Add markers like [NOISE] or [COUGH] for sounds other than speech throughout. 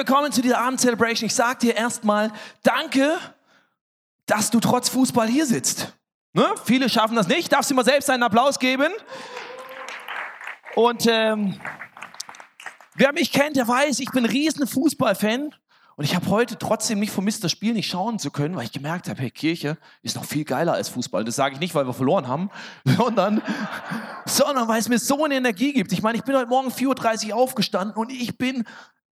Willkommen zu dieser Abend-Celebration. Ich sage dir erstmal Danke, dass du trotz Fußball hier sitzt. Ne? Viele schaffen das nicht. Darfst du mal selbst einen Applaus geben? Und ähm, wer mich kennt, der weiß, ich bin ein riesen Fußballfan. Und ich habe heute trotzdem nicht vermisst, das Spiel nicht schauen zu können, weil ich gemerkt habe, hey, Kirche ist noch viel geiler als Fußball. Das sage ich nicht, weil wir verloren haben, [LAUGHS] sondern, sondern weil es mir so eine Energie gibt. Ich meine, ich bin heute Morgen 4.30 Uhr aufgestanden und ich bin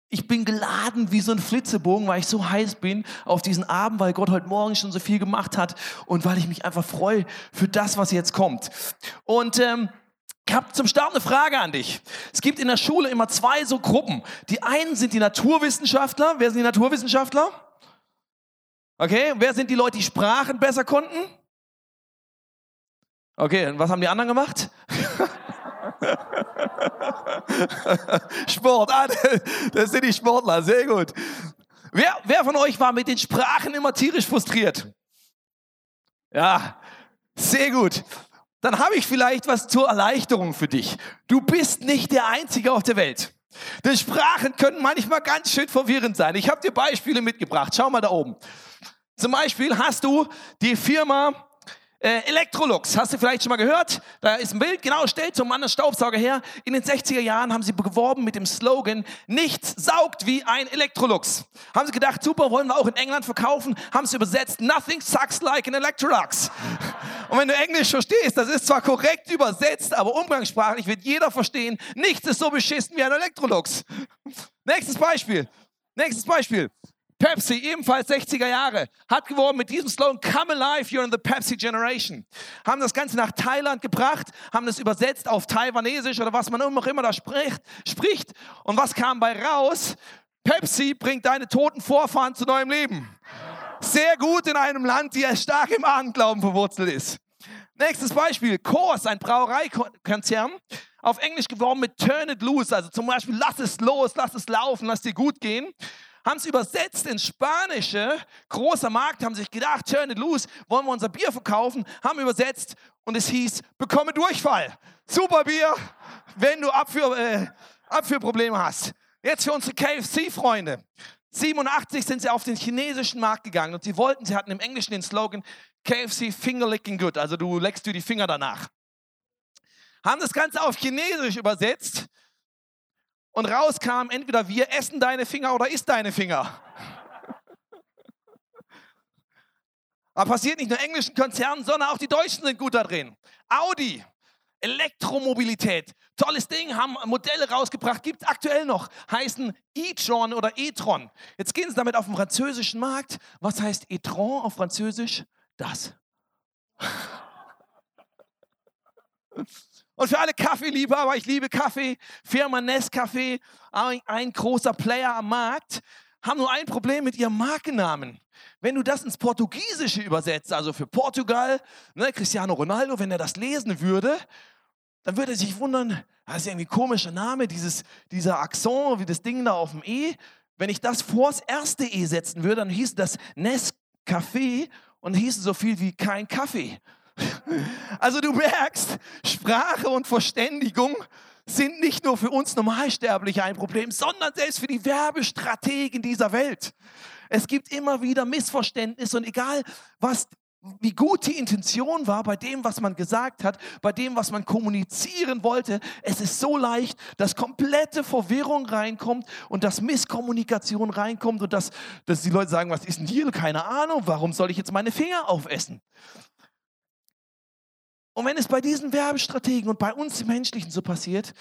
ich bin geladen wie so ein Flitzebogen, weil ich so heiß bin auf diesen Abend, weil Gott heute Morgen schon so viel gemacht hat und weil ich mich einfach freue für das, was jetzt kommt. Und ähm, ich habe zum Start eine Frage an dich. Es gibt in der Schule immer zwei so Gruppen. Die einen sind die Naturwissenschaftler. Wer sind die Naturwissenschaftler? Okay, wer sind die Leute, die Sprachen besser konnten? Okay, und was haben die anderen gemacht? [LAUGHS] [LAUGHS] Sport, ah, das sind die Sportler, sehr gut. Wer, wer von euch war mit den Sprachen immer tierisch frustriert? Ja, sehr gut. Dann habe ich vielleicht was zur Erleichterung für dich. Du bist nicht der Einzige auf der Welt. Denn Sprachen können manchmal ganz schön verwirrend sein. Ich habe dir Beispiele mitgebracht. Schau mal da oben. Zum Beispiel hast du die Firma äh, Electrolux, hast du vielleicht schon mal gehört? Da ist ein Bild, genau, stellt zum Mann einen Staubsauger her. In den 60er Jahren haben sie geworben mit dem Slogan, nichts saugt wie ein Electrolux. Haben sie gedacht, super, wollen wir auch in England verkaufen, haben sie übersetzt, nothing sucks like an Electrolux. [LAUGHS] Und wenn du Englisch verstehst, das ist zwar korrekt übersetzt, aber umgangssprachlich wird jeder verstehen, nichts ist so beschissen wie ein Electrolux. [LAUGHS] Nächstes Beispiel. Nächstes Beispiel. Pepsi, ebenfalls 60er Jahre, hat geworben mit diesem Slogan, Come alive, you're in the Pepsi Generation. Haben das Ganze nach Thailand gebracht, haben das übersetzt auf Taiwanesisch oder was man auch immer da spricht, spricht. Und was kam bei raus? Pepsi bringt deine toten Vorfahren zu neuem Leben. Sehr gut in einem Land, die stark im Ahnenglauben verwurzelt ist. Nächstes Beispiel, Kors, ein Brauereikonzern, auf Englisch geworben mit Turn it loose, also zum Beispiel lass es los, lass es laufen, lass dir gut gehen haben es übersetzt ins Spanische. Großer Markt, haben sich gedacht, turn it loose, wollen wir unser Bier verkaufen, haben übersetzt und es hieß, bekomme Durchfall. Super Bier, wenn du Abführ, äh, Abführprobleme hast. Jetzt für unsere KFC-Freunde. 87 sind sie auf den chinesischen Markt gegangen und sie wollten, sie hatten im Englischen den Slogan KFC Finger Licking Good, also du leckst dir die Finger danach. Haben das Ganze auf Chinesisch übersetzt und rauskam entweder wir essen deine Finger oder isst deine Finger. [LAUGHS] Aber passiert nicht nur englischen Konzernen, sondern auch die Deutschen sind gut da drin. Audi, Elektromobilität, tolles Ding, haben Modelle rausgebracht, gibt es aktuell noch, heißen e-tron oder e-tron. Jetzt gehen sie damit auf den französischen Markt. Was heißt e-tron auf Französisch? Das. [LAUGHS] Und für alle Kaffeeliebhaber, ich liebe Kaffee, Firma Nescafé, ein, großer Player am Markt, haben nur ein Problem mit ihrem Markennamen. Wenn du das ins Portugiesische übersetzt, also für Portugal, ne, Cristiano Ronaldo, wenn er das lesen würde, dann würde er sich wundern, das ist irgendwie ein komischer Name, dieses, dieser Akzent, wie das Ding da auf dem E. Wenn ich das vors erste E setzen würde, dann hieß das Nescafé und hieß so viel wie kein Kaffee. Also du merkst, Sprache und Verständigung sind nicht nur für uns Normalsterbliche ein Problem, sondern selbst für die Werbestrategen dieser Welt. Es gibt immer wieder Missverständnisse und egal, was, wie gut die Intention war bei dem, was man gesagt hat, bei dem, was man kommunizieren wollte, es ist so leicht, dass komplette Verwirrung reinkommt und dass Misskommunikation reinkommt und dass, dass die Leute sagen, was ist denn hier? Keine Ahnung, warum soll ich jetzt meine Finger aufessen? Und wenn es bei diesen Werbestrategen und bei uns Menschlichen so passiert,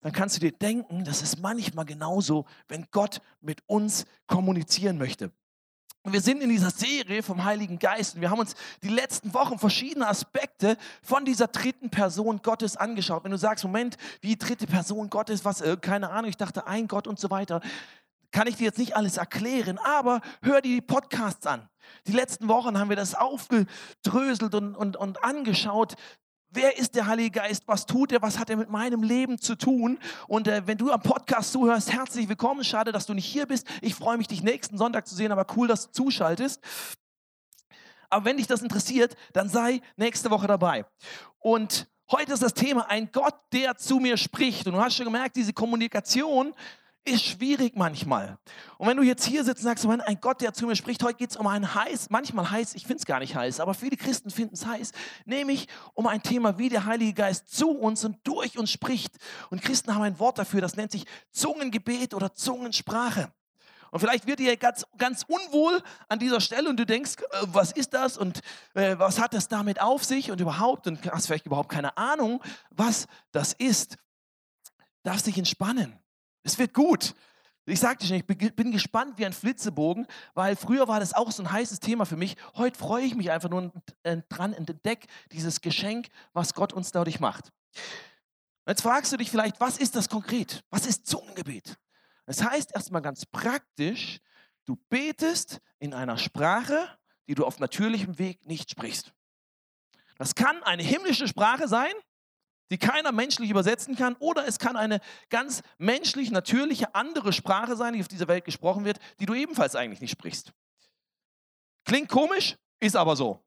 dann kannst du dir denken, das ist manchmal genauso, wenn Gott mit uns kommunizieren möchte. wir sind in dieser Serie vom Heiligen Geist und wir haben uns die letzten Wochen verschiedene Aspekte von dieser dritten Person Gottes angeschaut. Wenn du sagst, Moment, wie dritte Person Gottes, was, äh, keine Ahnung, ich dachte ein Gott und so weiter, kann ich dir jetzt nicht alles erklären, aber hör dir die Podcasts an. Die letzten Wochen haben wir das aufgedröselt und, und, und angeschaut. Wer ist der Heilige Geist? Was tut er? Was hat er mit meinem Leben zu tun? Und äh, wenn du am Podcast zuhörst, herzlich willkommen. Schade, dass du nicht hier bist. Ich freue mich, dich nächsten Sonntag zu sehen, aber cool, dass du zuschaltest. Aber wenn dich das interessiert, dann sei nächste Woche dabei. Und heute ist das Thema ein Gott, der zu mir spricht. Und du hast schon gemerkt, diese Kommunikation ist schwierig manchmal. Und wenn du jetzt hier sitzt und sagst, Mann, ein Gott, der zu mir spricht, heute geht es um ein heiß, manchmal heiß, ich finde es gar nicht heiß, aber viele Christen finden es heiß, nämlich um ein Thema, wie der Heilige Geist zu uns und durch uns spricht. Und Christen haben ein Wort dafür, das nennt sich Zungengebet oder Zungensprache. Und vielleicht wird dir ganz, ganz unwohl an dieser Stelle und du denkst, äh, was ist das und äh, was hat das damit auf sich und überhaupt und hast vielleicht überhaupt keine Ahnung, was das ist. Darfst dich entspannen. Es wird gut. Ich sagte schon, ich bin gespannt wie ein Flitzebogen, weil früher war das auch so ein heißes Thema für mich. Heute freue ich mich einfach nur dran und entdecke dieses Geschenk, was Gott uns dadurch macht. Jetzt fragst du dich vielleicht, was ist das konkret? Was ist Zungengebet? Das heißt erstmal ganz praktisch, du betest in einer Sprache, die du auf natürlichem Weg nicht sprichst. Das kann eine himmlische Sprache sein, die keiner menschlich übersetzen kann, oder es kann eine ganz menschlich, natürliche, andere Sprache sein, die auf dieser Welt gesprochen wird, die du ebenfalls eigentlich nicht sprichst. Klingt komisch, ist aber so.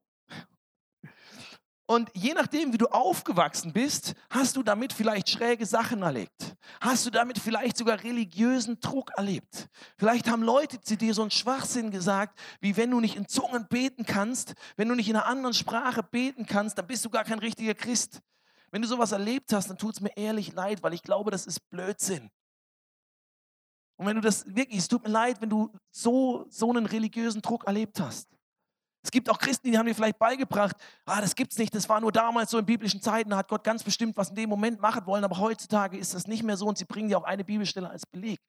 Und je nachdem, wie du aufgewachsen bist, hast du damit vielleicht schräge Sachen erlebt. Hast du damit vielleicht sogar religiösen Druck erlebt. Vielleicht haben Leute zu dir so einen Schwachsinn gesagt, wie wenn du nicht in Zungen beten kannst, wenn du nicht in einer anderen Sprache beten kannst, dann bist du gar kein richtiger Christ. Wenn du sowas erlebt hast, dann tut es mir ehrlich leid, weil ich glaube, das ist Blödsinn. Und wenn du das wirklich, es tut mir leid, wenn du so, so einen religiösen Druck erlebt hast. Es gibt auch Christen, die haben dir vielleicht beigebracht, ah, das gibt's nicht, das war nur damals so in biblischen Zeiten, da hat Gott ganz bestimmt was in dem Moment machen wollen, aber heutzutage ist das nicht mehr so und sie bringen dir auch eine Bibelstelle als Beleg.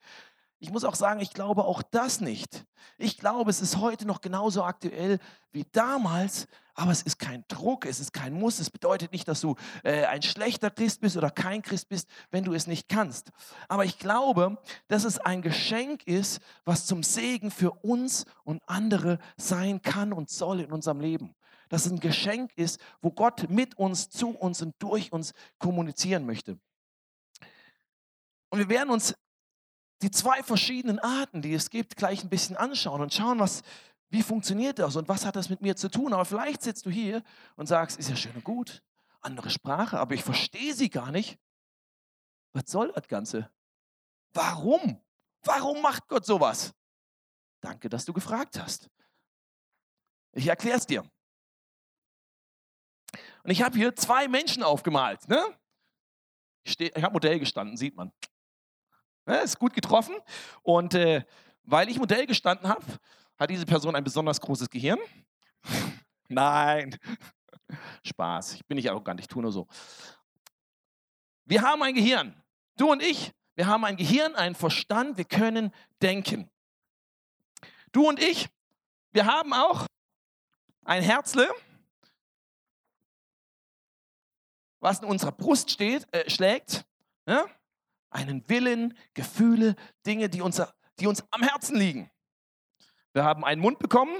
Ich muss auch sagen, ich glaube auch das nicht. Ich glaube, es ist heute noch genauso aktuell wie damals, aber es ist kein Druck, es ist kein Muss. Es bedeutet nicht, dass du äh, ein schlechter Christ bist oder kein Christ bist, wenn du es nicht kannst. Aber ich glaube, dass es ein Geschenk ist, was zum Segen für uns und andere sein kann und soll in unserem Leben. Dass es ein Geschenk ist, wo Gott mit uns, zu uns und durch uns kommunizieren möchte. Und wir werden uns die zwei verschiedenen Arten, die es gibt, gleich ein bisschen anschauen und schauen, was, wie funktioniert das und was hat das mit mir zu tun. Aber vielleicht sitzt du hier und sagst, ist ja schön und gut, andere Sprache, aber ich verstehe sie gar nicht. Was soll das Ganze? Warum? Warum macht Gott sowas? Danke, dass du gefragt hast. Ich erkläre es dir. Und ich habe hier zwei Menschen aufgemalt. Ne? Ich, ich habe Modell gestanden, sieht man. Ne, ist gut getroffen. Und äh, weil ich Modell gestanden habe, hat diese Person ein besonders großes Gehirn. [LAUGHS] Nein. [LAUGHS] Spaß. Ich bin nicht arrogant, ich tue nur so. Wir haben ein Gehirn. Du und ich, wir haben ein Gehirn, einen Verstand, wir können denken. Du und ich, wir haben auch ein Herzle, was in unserer Brust steht, äh, schlägt. Ja? Einen Willen, Gefühle, Dinge, die uns, die uns am Herzen liegen. Wir haben einen Mund bekommen.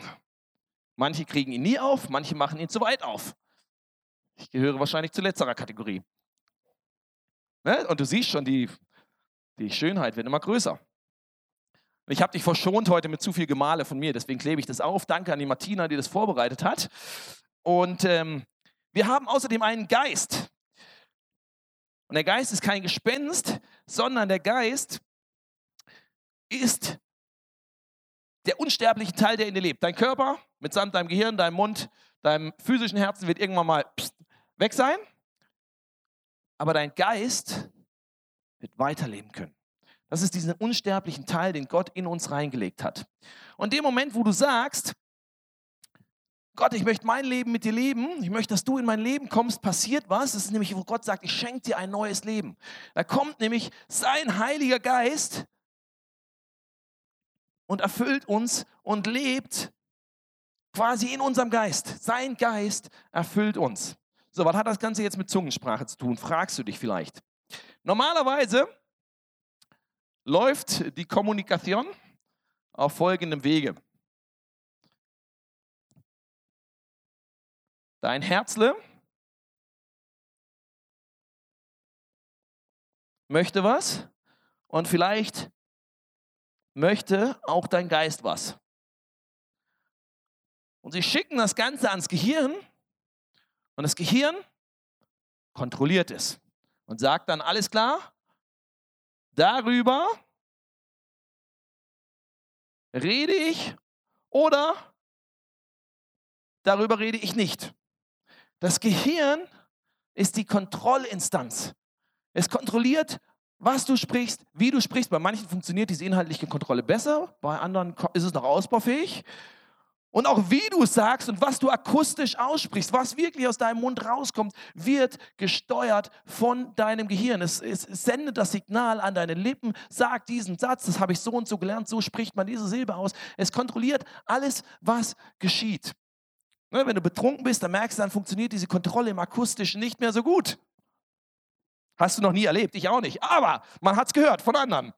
Manche kriegen ihn nie auf, manche machen ihn zu weit auf. Ich gehöre wahrscheinlich zu letzterer Kategorie. Ne? Und du siehst schon, die, die Schönheit wird immer größer. Ich habe dich verschont heute mit zu viel Gemale von mir, deswegen klebe ich das auf. Danke an die Martina, die das vorbereitet hat. Und ähm, wir haben außerdem einen Geist. Und der Geist ist kein Gespenst, sondern der Geist ist der unsterbliche Teil, der in dir lebt. Dein Körper mitsamt deinem Gehirn, deinem Mund, deinem physischen Herzen wird irgendwann mal weg sein. Aber dein Geist wird weiterleben können. Das ist diesen unsterblichen Teil, den Gott in uns reingelegt hat. Und dem Moment, wo du sagst, Gott, ich möchte mein Leben mit dir leben, ich möchte, dass du in mein Leben kommst, passiert was. Das ist nämlich, wo Gott sagt, ich schenke dir ein neues Leben. Da kommt nämlich sein Heiliger Geist und erfüllt uns und lebt quasi in unserem Geist. Sein Geist erfüllt uns. So, was hat das Ganze jetzt mit Zungensprache zu tun? Fragst du dich vielleicht. Normalerweise läuft die Kommunikation auf folgendem Wege. Dein Herzle möchte was und vielleicht möchte auch dein Geist was. Und sie schicken das Ganze ans Gehirn und das Gehirn kontrolliert es und sagt dann, alles klar, darüber rede ich oder darüber rede ich nicht. Das Gehirn ist die Kontrollinstanz. Es kontrolliert, was du sprichst, wie du sprichst. Bei manchen funktioniert diese inhaltliche Kontrolle besser, bei anderen ist es noch ausbaufähig. Und auch wie du sagst und was du akustisch aussprichst, was wirklich aus deinem Mund rauskommt, wird gesteuert von deinem Gehirn. Es, es, es sendet das Signal an deine Lippen, sagt diesen Satz, das habe ich so und so gelernt, so spricht man diese Silbe aus. Es kontrolliert alles, was geschieht. Ne, wenn du betrunken bist, dann merkst du, dann funktioniert diese Kontrolle im Akustischen nicht mehr so gut. Hast du noch nie erlebt, ich auch nicht. Aber man hat es gehört von anderen.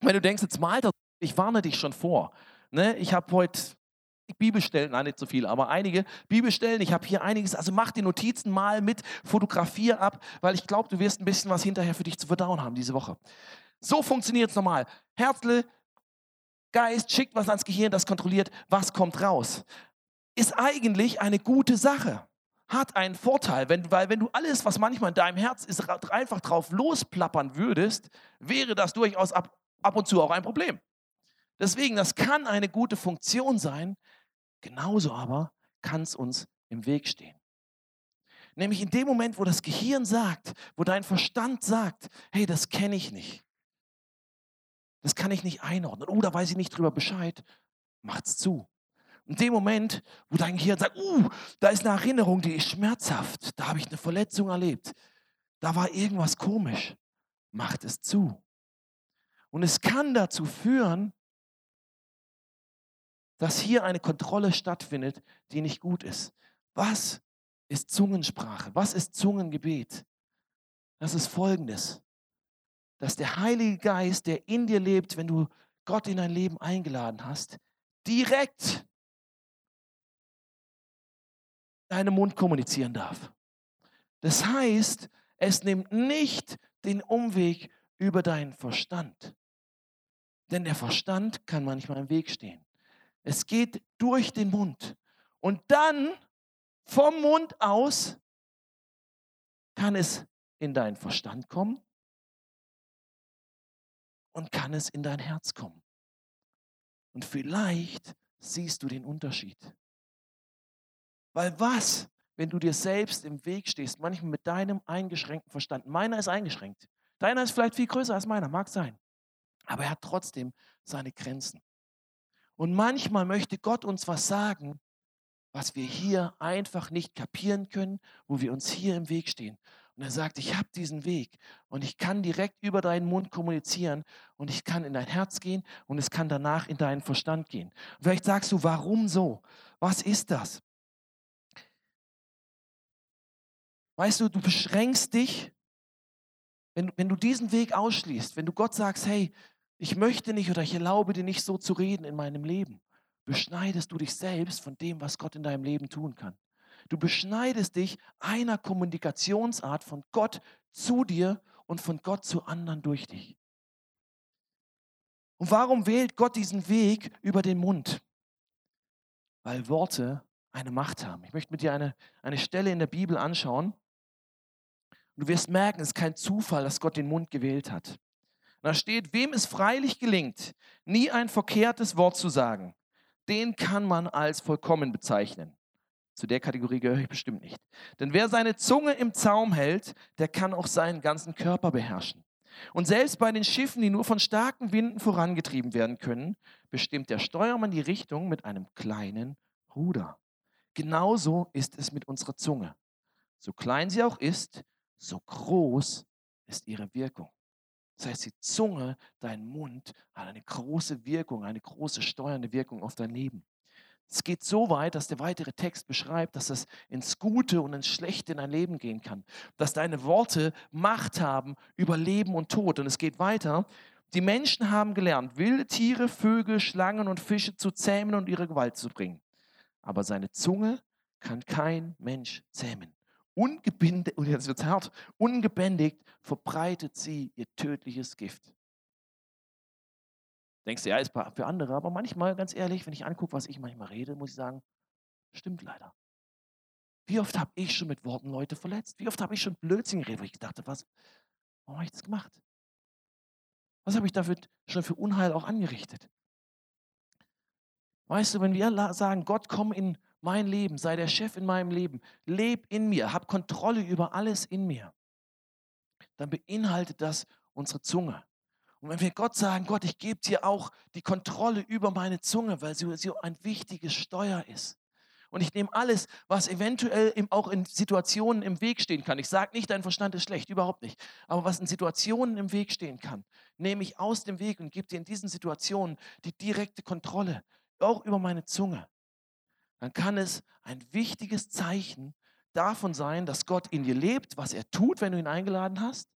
Wenn du denkst, jetzt mal, ich warne dich schon vor. Ne? Ich habe heute Bibelstellen, nein, nicht so viel, aber einige Bibelstellen. Ich habe hier einiges. Also mach die Notizen mal mit, fotografiere ab, weil ich glaube, du wirst ein bisschen was hinterher für dich zu verdauen haben diese Woche. So funktioniert es normal. Herzle, Geist schickt was ans Gehirn, das kontrolliert, was kommt raus. Ist eigentlich eine gute Sache. Hat einen Vorteil, wenn, weil wenn du alles, was manchmal in deinem Herz ist, einfach drauf losplappern würdest, wäre das durchaus ab, ab und zu auch ein Problem. Deswegen, das kann eine gute Funktion sein, genauso aber kann es uns im Weg stehen. Nämlich in dem Moment, wo das Gehirn sagt, wo dein Verstand sagt, hey, das kenne ich nicht. Das kann ich nicht einordnen. Oh, da weiß ich nicht drüber Bescheid. Macht's zu. In dem Moment, wo dein Gehirn sagt, uh, da ist eine Erinnerung, die ist schmerzhaft. Da habe ich eine Verletzung erlebt. Da war irgendwas komisch. Macht es zu. Und es kann dazu führen, dass hier eine Kontrolle stattfindet, die nicht gut ist. Was ist Zungensprache? Was ist Zungengebet? Das ist folgendes, dass der Heilige Geist, der in dir lebt, wenn du Gott in dein Leben eingeladen hast, direkt deinem Mund kommunizieren darf. Das heißt, es nimmt nicht den Umweg über deinen Verstand. Denn der Verstand kann manchmal im Weg stehen. Es geht durch den Mund. Und dann vom Mund aus kann es in deinen Verstand kommen und kann es in dein Herz kommen. Und vielleicht siehst du den Unterschied. Weil was, wenn du dir selbst im Weg stehst, manchmal mit deinem eingeschränkten Verstand, meiner ist eingeschränkt, deiner ist vielleicht viel größer als meiner, mag sein, aber er hat trotzdem seine Grenzen. Und manchmal möchte Gott uns was sagen, was wir hier einfach nicht kapieren können, wo wir uns hier im Weg stehen. Und er sagt, ich habe diesen Weg und ich kann direkt über deinen Mund kommunizieren und ich kann in dein Herz gehen und es kann danach in deinen Verstand gehen. Und vielleicht sagst du, warum so? Was ist das? Weißt du, du beschränkst dich, wenn, wenn du diesen Weg ausschließt, wenn du Gott sagst, hey, ich möchte nicht oder ich erlaube dir nicht so zu reden in meinem Leben, beschneidest du dich selbst von dem, was Gott in deinem Leben tun kann. Du beschneidest dich einer Kommunikationsart von Gott zu dir und von Gott zu anderen durch dich. Und warum wählt Gott diesen Weg über den Mund? Weil Worte eine Macht haben. Ich möchte mit dir eine, eine Stelle in der Bibel anschauen. Du wirst merken, es ist kein Zufall, dass Gott den Mund gewählt hat. Da steht, wem es freilich gelingt, nie ein verkehrtes Wort zu sagen, den kann man als vollkommen bezeichnen. Zu der Kategorie gehöre ich bestimmt nicht. Denn wer seine Zunge im Zaum hält, der kann auch seinen ganzen Körper beherrschen. Und selbst bei den Schiffen, die nur von starken Winden vorangetrieben werden können, bestimmt der Steuermann die Richtung mit einem kleinen Ruder. Genauso ist es mit unserer Zunge. So klein sie auch ist, so groß ist ihre Wirkung. Das heißt, die Zunge, dein Mund hat eine große Wirkung, eine große steuernde Wirkung auf dein Leben. Es geht so weit, dass der weitere Text beschreibt, dass es ins Gute und ins Schlechte in dein Leben gehen kann. Dass deine Worte Macht haben über Leben und Tod. Und es geht weiter. Die Menschen haben gelernt, wilde Tiere, Vögel, Schlangen und Fische zu zähmen und ihre Gewalt zu bringen. Aber seine Zunge kann kein Mensch zähmen ungebändigt, und jetzt wird's hart, ungebändigt verbreitet sie ihr tödliches Gift. Denkst du, ja, ist für andere, aber manchmal, ganz ehrlich, wenn ich angucke, was ich manchmal rede, muss ich sagen, stimmt leider. Wie oft habe ich schon mit Worten Leute verletzt? Wie oft habe ich schon Blödsinn geredet, wo ich gedacht habe, was, warum habe ich das gemacht? Was habe ich dafür schon für Unheil auch angerichtet? Weißt du, wenn wir sagen, Gott, komm in mein Leben, sei der Chef in meinem Leben, leb in mir, hab Kontrolle über alles in mir, dann beinhaltet das unsere Zunge. Und wenn wir Gott sagen, Gott, ich gebe dir auch die Kontrolle über meine Zunge, weil sie so ein wichtiges Steuer ist. Und ich nehme alles, was eventuell auch in Situationen im Weg stehen kann. Ich sage nicht, dein Verstand ist schlecht, überhaupt nicht. Aber was in Situationen im Weg stehen kann, nehme ich aus dem Weg und gebe dir in diesen Situationen die direkte Kontrolle, auch über meine Zunge. Dann kann es ein wichtiges Zeichen davon sein, dass Gott in dir lebt, was er tut, wenn du ihn eingeladen hast.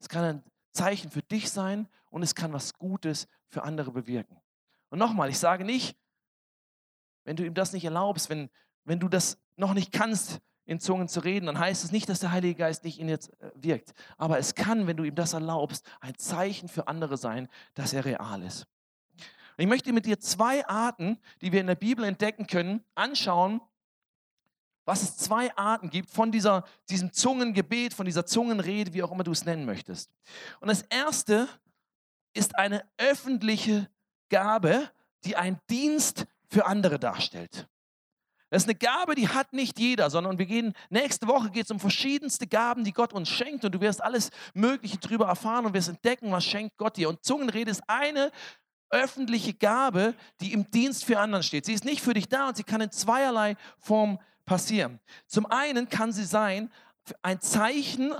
Es kann ein Zeichen für dich sein und es kann was Gutes für andere bewirken. Und nochmal, ich sage nicht, wenn du ihm das nicht erlaubst, wenn, wenn du das noch nicht kannst, in Zungen zu reden, dann heißt es nicht, dass der Heilige Geist nicht in dir äh, wirkt. Aber es kann, wenn du ihm das erlaubst, ein Zeichen für andere sein, dass er real ist. Ich möchte mit dir zwei Arten, die wir in der Bibel entdecken können, anschauen, was es zwei Arten gibt von dieser, diesem Zungengebet, von dieser Zungenrede, wie auch immer du es nennen möchtest. Und das erste ist eine öffentliche Gabe, die einen Dienst für andere darstellt. Das ist eine Gabe, die hat nicht jeder, sondern wir gehen, nächste Woche geht es um verschiedenste Gaben, die Gott uns schenkt und du wirst alles Mögliche darüber erfahren und wirst entdecken, was schenkt Gott dir. Und Zungenrede ist eine öffentliche Gabe, die im Dienst für anderen steht. Sie ist nicht für dich da und sie kann in zweierlei Form passieren. Zum einen kann sie sein ein Zeichen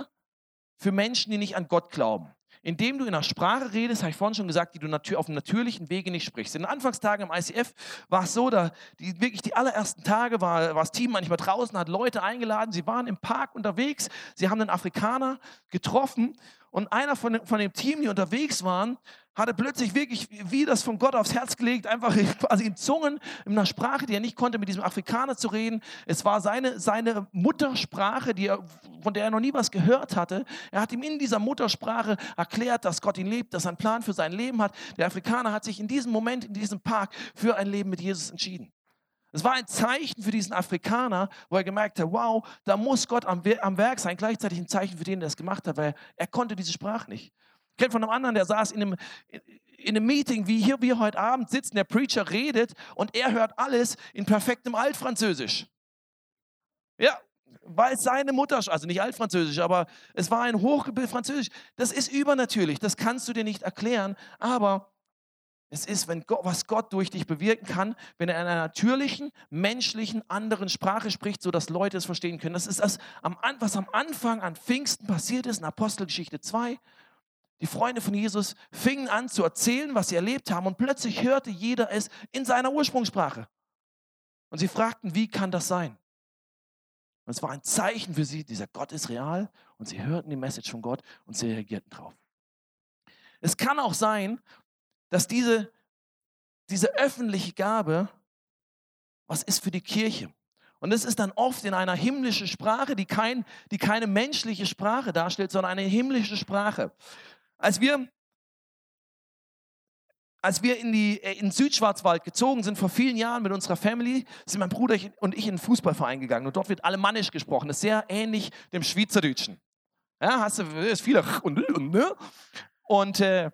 für Menschen, die nicht an Gott glauben. Indem du in einer Sprache redest, habe ich vorhin schon gesagt, die du auf dem natürlichen Wege nicht sprichst. In den Anfangstagen im ICF war es so, da die, wirklich die allerersten Tage war, war das Team manchmal draußen, hat Leute eingeladen, sie waren im Park unterwegs, sie haben einen Afrikaner getroffen und einer von, von dem Team, die unterwegs waren, hatte plötzlich wirklich, wie das von Gott aufs Herz gelegt, einfach [LAUGHS] quasi in Zungen, in einer Sprache, die er nicht konnte, mit diesem Afrikaner zu reden. Es war seine, seine Muttersprache, die er, von der er noch nie was gehört hatte. Er hat ihm in dieser Muttersprache erklärt, dass Gott ihn liebt, dass er einen Plan für sein Leben hat. Der Afrikaner hat sich in diesem Moment, in diesem Park, für ein Leben mit Jesus entschieden. Es war ein Zeichen für diesen Afrikaner, wo er gemerkt hat, wow, da muss Gott am, am Werk sein. Gleichzeitig ein Zeichen für den, der es gemacht hat, weil er konnte diese Sprache nicht. Ich kenne von einem anderen, der saß in einem, in einem Meeting, wie hier wir heute Abend sitzen, der Preacher redet und er hört alles in perfektem Altfranzösisch. Ja, weil seine Mutter, also nicht Altfranzösisch, aber es war ein hochgebildetes Französisch. Das ist übernatürlich, das kannst du dir nicht erklären, aber es ist, wenn Gott, was Gott durch dich bewirken kann, wenn er in einer natürlichen, menschlichen, anderen Sprache spricht, sodass Leute es verstehen können. Das ist das, was am Anfang an Pfingsten passiert ist, in Apostelgeschichte 2. Die Freunde von Jesus fingen an zu erzählen, was sie erlebt haben und plötzlich hörte jeder es in seiner Ursprungssprache. Und sie fragten, wie kann das sein? Und es war ein Zeichen für sie, dieser Gott ist real und sie hörten die Message von Gott und sie reagierten drauf. Es kann auch sein, dass diese, diese öffentliche Gabe was ist für die Kirche. Und es ist dann oft in einer himmlischen Sprache, die, kein, die keine menschliche Sprache darstellt, sondern eine himmlische Sprache. Als wir, als wir in, die, äh, in Südschwarzwald gezogen sind, vor vielen Jahren mit unserer Family, sind mein Bruder und ich in einen Fußballverein gegangen. Und dort wird alemannisch gesprochen. Das ist sehr ähnlich dem Schweizerdeutschen. Ja, hast du, ist viele und, und, ne? und äh,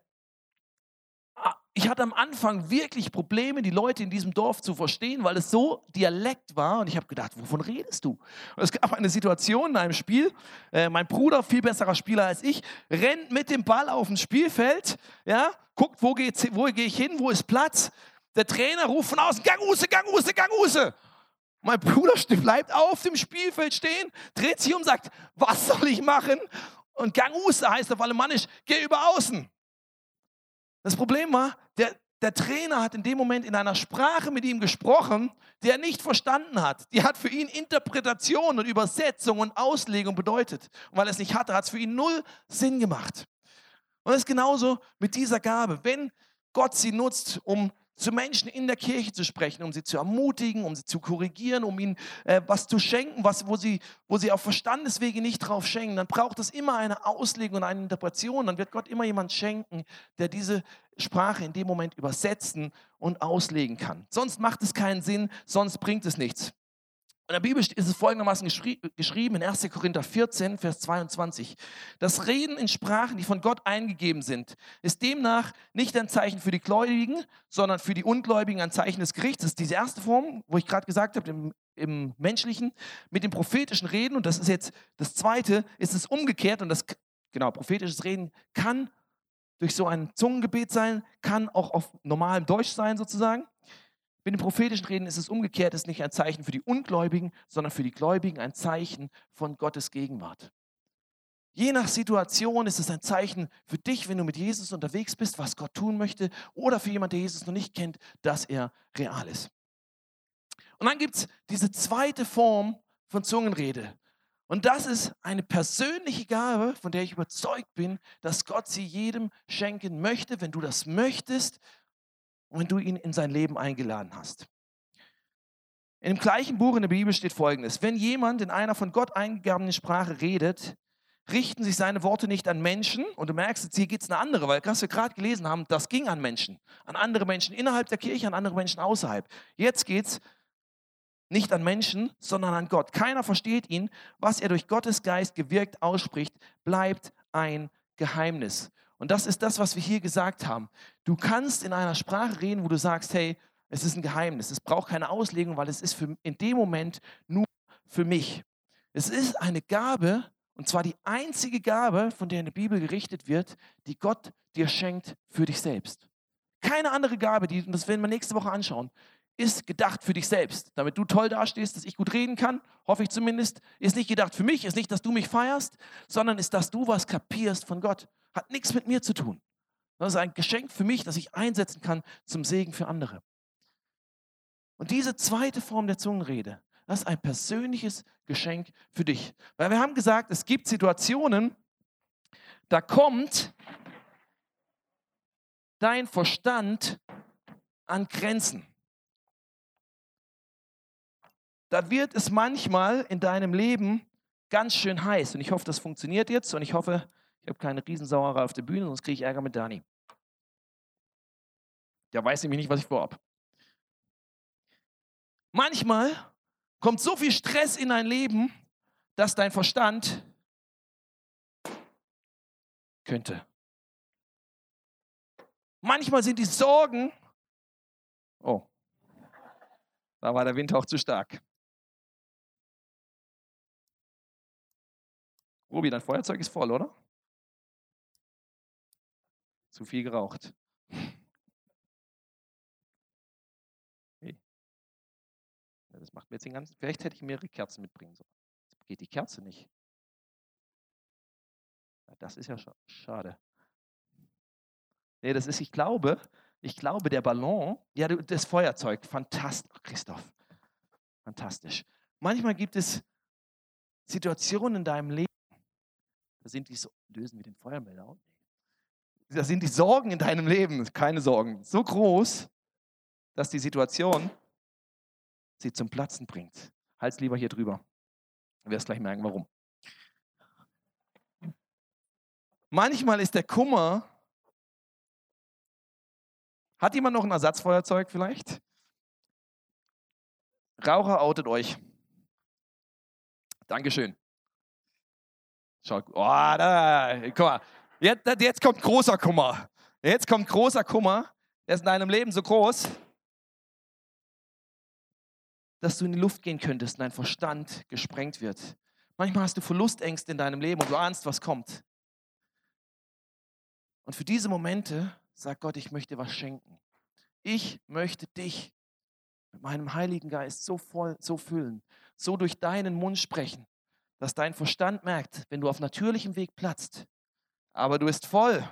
ich hatte am Anfang wirklich Probleme, die Leute in diesem Dorf zu verstehen, weil es so Dialekt war. Und ich habe gedacht, wovon redest du? Und es gab eine Situation in einem Spiel. Äh, mein Bruder, viel besserer Spieler als ich, rennt mit dem Ball auf dem Spielfeld, ja, guckt, wo gehe geh ich hin, wo ist Platz. Der Trainer ruft von außen, Gang Use, Gang Use, Gang Use. Mein Bruder bleibt auf dem Spielfeld stehen, dreht sich um, sagt, was soll ich machen? Und Gang Use heißt auf Alemannisch, geh über außen. Das Problem war, der, der Trainer hat in dem Moment in einer Sprache mit ihm gesprochen, die er nicht verstanden hat. Die hat für ihn Interpretation und Übersetzung und Auslegung bedeutet. Und weil er es nicht hatte, hat es für ihn null Sinn gemacht. Und es ist genauso mit dieser Gabe. Wenn Gott sie nutzt, um zu Menschen in der Kirche zu sprechen, um sie zu ermutigen, um sie zu korrigieren, um ihnen äh, was zu schenken, was, wo, sie, wo sie auf Verstandeswege nicht drauf schenken, dann braucht es immer eine Auslegung und eine Interpretation. Dann wird Gott immer jemand schenken, der diese Sprache in dem Moment übersetzen und auslegen kann. Sonst macht es keinen Sinn, sonst bringt es nichts. In der Bibel ist es folgendermaßen geschri geschrieben in 1. Korinther 14, Vers 22. Das Reden in Sprachen, die von Gott eingegeben sind, ist demnach nicht ein Zeichen für die Gläubigen, sondern für die Ungläubigen ein Zeichen des Gerichts. Das ist diese erste Form, wo ich gerade gesagt habe, im, im menschlichen, mit dem prophetischen Reden. Und das ist jetzt das zweite, ist es umgekehrt. Und das, genau, prophetisches Reden kann durch so ein Zungengebet sein, kann auch auf normalem Deutsch sein sozusagen. Mit den prophetischen Reden ist es umgekehrt, es ist nicht ein Zeichen für die Ungläubigen, sondern für die Gläubigen ein Zeichen von Gottes Gegenwart. Je nach Situation ist es ein Zeichen für dich, wenn du mit Jesus unterwegs bist, was Gott tun möchte, oder für jemanden, der Jesus noch nicht kennt, dass er real ist. Und dann gibt es diese zweite Form von Zungenrede. Und das ist eine persönliche Gabe, von der ich überzeugt bin, dass Gott sie jedem schenken möchte, wenn du das möchtest wenn du ihn in sein Leben eingeladen hast. In dem gleichen Buch in der Bibel steht folgendes: Wenn jemand in einer von Gott eingegebenen Sprache redet, richten sich seine Worte nicht an Menschen. Und du merkst, jetzt hier geht es eine andere, weil was wir gerade gelesen haben, das ging an Menschen. An andere Menschen innerhalb der Kirche, an andere Menschen außerhalb. Jetzt geht es nicht an Menschen, sondern an Gott. Keiner versteht ihn. Was er durch Gottes Geist gewirkt ausspricht, bleibt ein Geheimnis. Und das ist das, was wir hier gesagt haben. Du kannst in einer Sprache reden, wo du sagst, hey, es ist ein Geheimnis. Es braucht keine Auslegung, weil es ist für, in dem Moment nur für mich. Es ist eine Gabe, und zwar die einzige Gabe, von der in der Bibel gerichtet wird, die Gott dir schenkt für dich selbst. Keine andere Gabe, die, das werden wir nächste Woche anschauen, ist gedacht für dich selbst. Damit du toll dastehst, dass ich gut reden kann, hoffe ich zumindest. Ist nicht gedacht für mich, ist nicht, dass du mich feierst, sondern ist, dass du was kapierst von Gott. Hat nichts mit mir zu tun. Das ist ein Geschenk für mich, das ich einsetzen kann zum Segen für andere. Und diese zweite Form der Zungenrede, das ist ein persönliches Geschenk für dich. Weil wir haben gesagt, es gibt Situationen, da kommt dein Verstand an Grenzen. Da wird es manchmal in deinem Leben ganz schön heiß. Und ich hoffe, das funktioniert jetzt. Und ich hoffe, ich habe keine Riesensauerei auf der Bühne, sonst kriege ich Ärger mit Dani. Der weiß nämlich nicht, was ich vorhab. Manchmal kommt so viel Stress in dein Leben, dass dein Verstand könnte. Manchmal sind die Sorgen, oh, da war der Wind auch zu stark. Rubi, dein Feuerzeug ist voll, oder? Zu viel geraucht. Ja, das macht mir jetzt den ganzen. Vielleicht hätte ich mehrere Kerzen mitbringen sollen. Jetzt geht die Kerze nicht. Das ist ja schade. Nee, das ist, ich glaube, ich glaube, der Ballon, ja, das Feuerzeug, fantastisch, Christoph, fantastisch. Manchmal gibt es Situationen in deinem Leben, da sind die so, lösen wir den Feuermelder auf da sind die Sorgen in deinem Leben, keine Sorgen, so groß, dass die Situation sie zum Platzen bringt. Halt's lieber hier drüber. Du wirst gleich merken, warum. Manchmal ist der Kummer. Hat jemand noch ein Ersatzfeuerzeug vielleicht? Raucher outet euch. Dankeschön. Schaut, oh, da, guck mal, Jetzt, jetzt kommt großer Kummer. Jetzt kommt großer Kummer. Der ist in deinem Leben so groß, dass du in die Luft gehen könntest und dein Verstand gesprengt wird. Manchmal hast du Verlustängste in deinem Leben und du ahnst, was kommt. Und für diese Momente sagt Gott, ich möchte was schenken. Ich möchte dich mit meinem Heiligen Geist so voll, so füllen, so durch deinen Mund sprechen, dass dein Verstand merkt, wenn du auf natürlichem Weg platzt, aber du bist voll